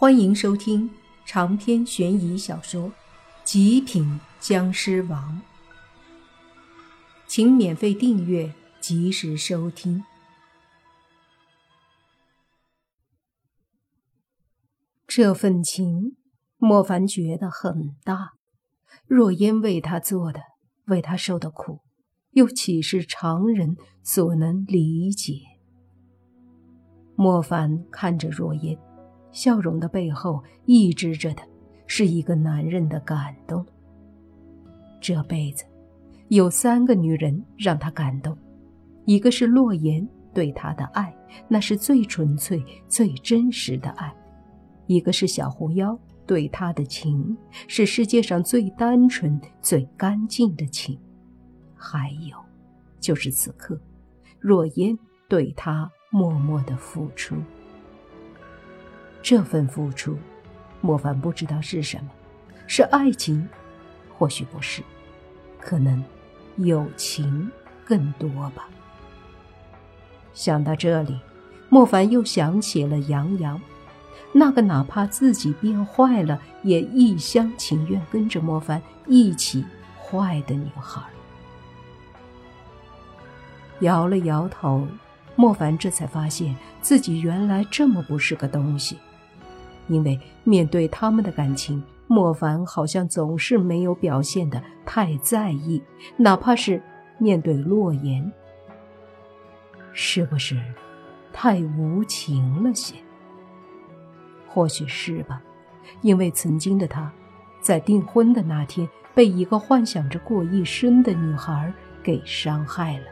欢迎收听长篇悬疑小说《极品僵尸王》，请免费订阅，及时收听。这份情，莫凡觉得很大。若烟为他做的，为他受的苦，又岂是常人所能理解？莫凡看着若烟。笑容的背后，抑制着的是一个男人的感动。这辈子，有三个女人让他感动：一个是洛言对他的爱，那是最纯粹、最真实的爱；一个是小狐妖对他的情，是世界上最单纯、最干净的情；还有，就是此刻，若烟对他默默的付出。这份付出，莫凡不知道是什么，是爱情，或许不是，可能友情更多吧。想到这里，莫凡又想起了杨洋，那个哪怕自己变坏了，也一厢情愿跟着莫凡一起坏的女孩。摇了摇头，莫凡这才发现自己原来这么不是个东西。因为面对他们的感情，莫凡好像总是没有表现的太在意，哪怕是面对洛言，是不是太无情了些？或许是吧，因为曾经的他，在订婚的那天被一个幻想着过一生的女孩给伤害了。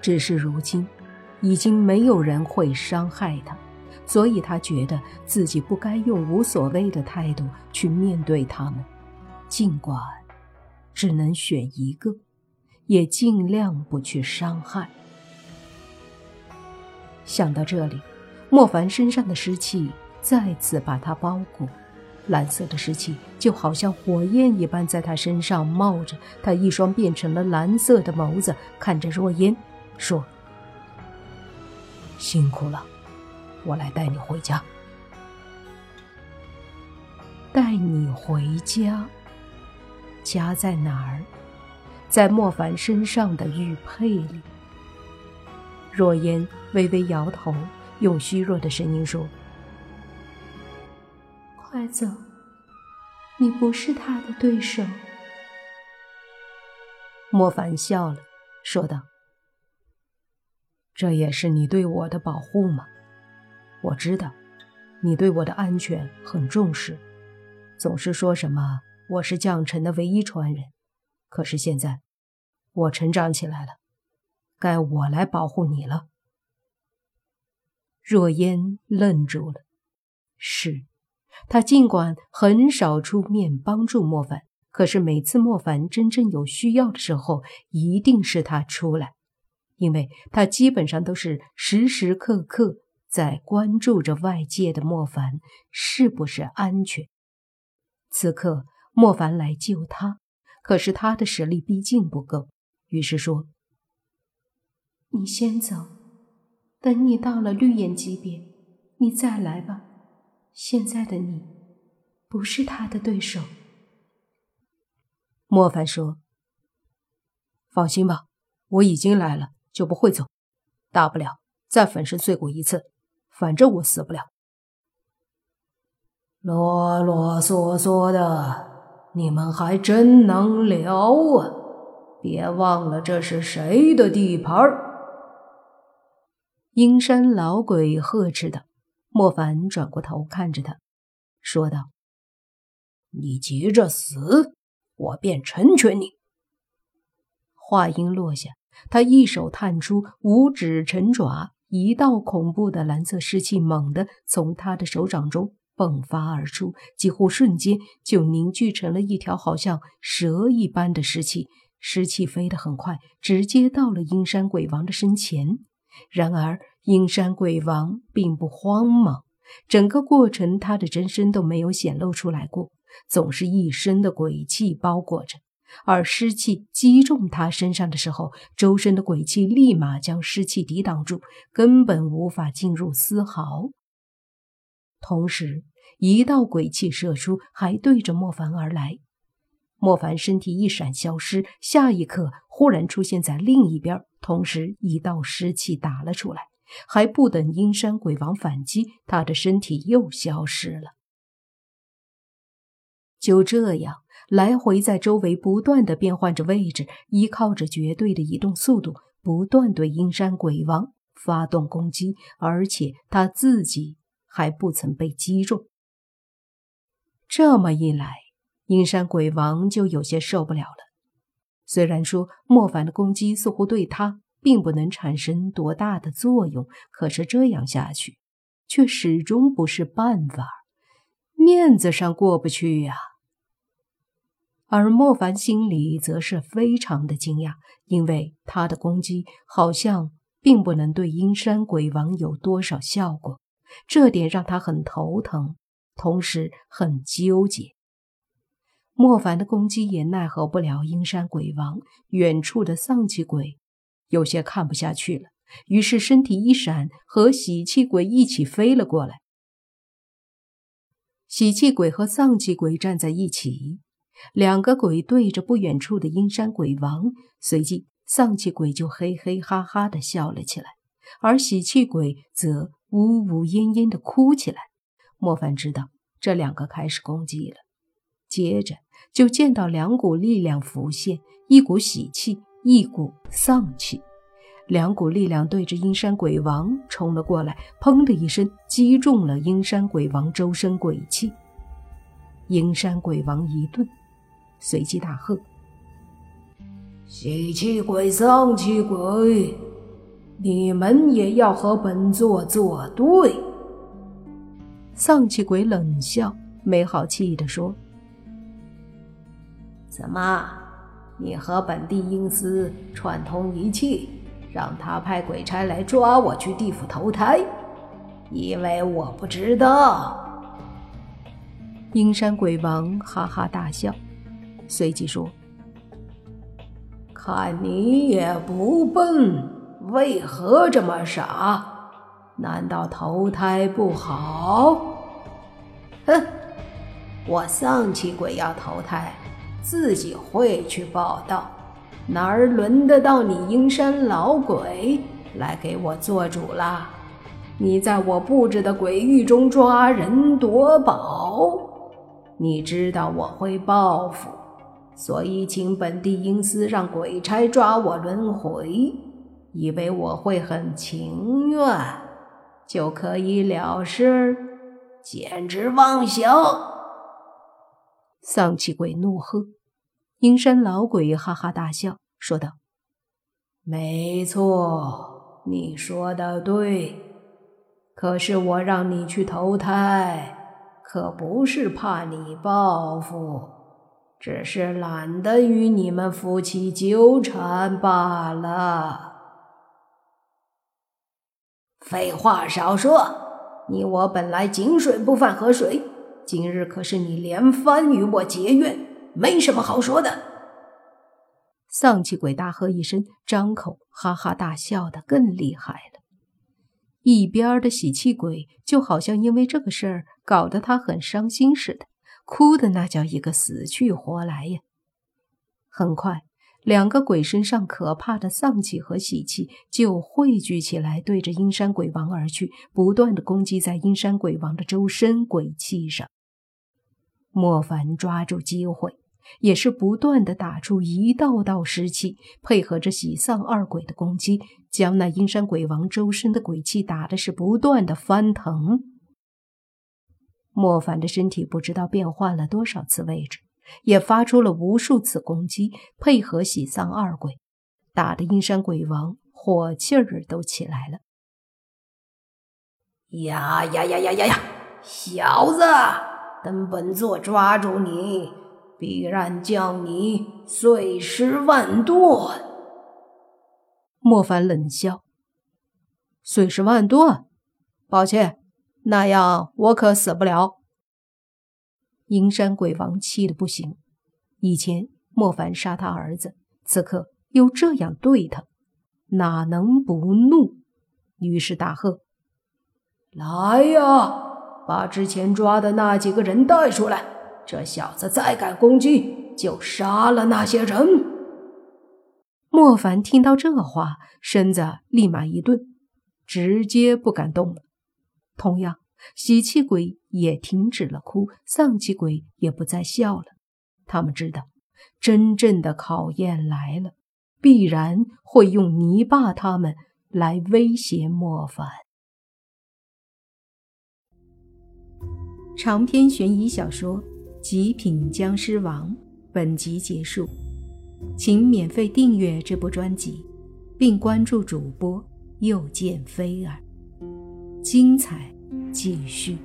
只是如今，已经没有人会伤害他。所以他觉得自己不该用无所谓的态度去面对他们，尽管只能选一个，也尽量不去伤害。想到这里，莫凡身上的湿气再次把他包裹，蓝色的湿气就好像火焰一般在他身上冒着。他一双变成了蓝色的眸子看着若烟，说：“辛苦了。”我来带你回家。带你回家，家在哪儿？在莫凡身上的玉佩里。若烟微微摇头，用虚弱的声音说：“快走，你不是他的对手。”莫凡笑了，说道：“这也是你对我的保护吗？”我知道，你对我的安全很重视，总是说什么我是将臣的唯一传人。可是现在，我成长起来了，该我来保护你了。若烟愣住了，是，他尽管很少出面帮助莫凡，可是每次莫凡真正有需要的时候，一定是他出来，因为他基本上都是时时刻刻。在关注着外界的莫凡是不是安全？此刻莫凡来救他，可是他的实力毕竟不够，于是说：“你先走，等你到了绿眼级别，你再来吧。现在的你不是他的对手。”莫凡说：“放心吧，我已经来了，就不会走，大不了再粉身碎骨一次。”反正我死不了。啰啰嗦嗦的，你们还真能聊啊！别忘了这是谁的地盘阴山老鬼呵斥道。莫凡转过头看着他，说道：“你急着死，我便成全你。”话音落下，他一手探出五指成爪。一道恐怖的蓝色湿气猛地从他的手掌中迸发而出，几乎瞬间就凝聚成了一条好像蛇一般的湿气。湿气飞得很快，直接到了阴山鬼王的身前。然而，阴山鬼王并不慌忙，整个过程他的真身都没有显露出来过，总是一身的鬼气包裹着。而湿气击中他身上的时候，周身的鬼气立马将湿气抵挡住，根本无法进入丝毫。同时，一道鬼气射出，还对着莫凡而来。莫凡身体一闪，消失，下一刻忽然出现在另一边，同时一道湿气打了出来。还不等阴山鬼王反击，他的身体又消失了。就这样，来回在周围不断的变换着位置，依靠着绝对的移动速度，不断对阴山鬼王发动攻击，而且他自己还不曾被击中。这么一来。阴山鬼王就有些受不了了。虽然说莫凡的攻击似乎对他并不能产生多大的作用，可是这样下去却始终不是办法，面子上过不去呀。而莫凡心里则是非常的惊讶，因为他的攻击好像并不能对阴山鬼王有多少效果，这点让他很头疼，同时很纠结。莫凡的攻击也奈何不了阴山鬼王。远处的丧气鬼有些看不下去了，于是身体一闪，和喜气鬼一起飞了过来。喜气鬼和丧气鬼站在一起，两个鬼对着不远处的阴山鬼王。随即，丧气鬼就嘿嘿哈哈的笑了起来，而喜气鬼则呜呜咽咽的哭起来。莫凡知道这两个开始攻击了，接着。就见到两股力量浮现，一股喜气，一股丧气。两股力量对着阴山鬼王冲了过来，砰的一声击中了阴山鬼王周身鬼气。阴山鬼王一顿，随即大喝：“喜气鬼、丧气鬼，你们也要和本座作对？”丧气鬼冷笑，没好气地说。怎么，你和本地阴司串通一气，让他派鬼差来抓我去地府投胎？以为我不知道？阴山鬼王哈哈大笑，随即说：“看你也不笨，为何这么傻？难道投胎不好？哼，我丧气鬼要投胎。”自己会去报道，哪儿轮得到你阴山老鬼来给我做主啦？你在我布置的鬼域中抓人夺宝，你知道我会报复，所以请本地阴司让鬼差抓我轮回，以为我会很情愿就可以了事，简直妄想！丧气鬼怒喝，阴山老鬼哈哈大笑，说道：“没错，你说的对。可是我让你去投胎，可不是怕你报复，只是懒得与你们夫妻纠缠罢了。”废话少说，你我本来井水不犯河水。今日可是你连番与我结怨，没什么好说的。丧气鬼大喝一声，张口哈哈大笑的更厉害了。一边的喜气鬼就好像因为这个事儿搞得他很伤心似的，哭的那叫一个死去活来呀。很快。两个鬼身上可怕的丧气和喜气就汇聚起来，对着阴山鬼王而去，不断的攻击在阴山鬼王的周身鬼气上。莫凡抓住机会，也是不断的打出一道道湿气，配合着喜丧二鬼的攻击，将那阴山鬼王周身的鬼气打的是不断的翻腾。莫凡的身体不知道变换了多少次位置。也发出了无数次攻击，配合喜丧二鬼，打得阴山鬼王火气儿都起来了。呀呀呀呀呀呀！小子，等本座抓住你，必然将你碎尸万段！莫凡冷笑：“碎尸万段？抱歉，那样我可死不了。”阴山鬼王气得不行，以前莫凡杀他儿子，此刻又这样对他，哪能不怒？于是大喝：“来呀，把之前抓的那几个人带出来。这小子再敢攻击，就杀了那些人。莫凡听到这话，身子立马一顿，直接不敢动了。同样，喜气鬼也停止了哭，丧气鬼也不再笑了。他们知道，真正的考验来了，必然会用泥巴他们来威胁莫凡。长篇悬疑小说。《极品僵尸王》本集结束，请免费订阅这部专辑，并关注主播又见菲儿，精彩继续。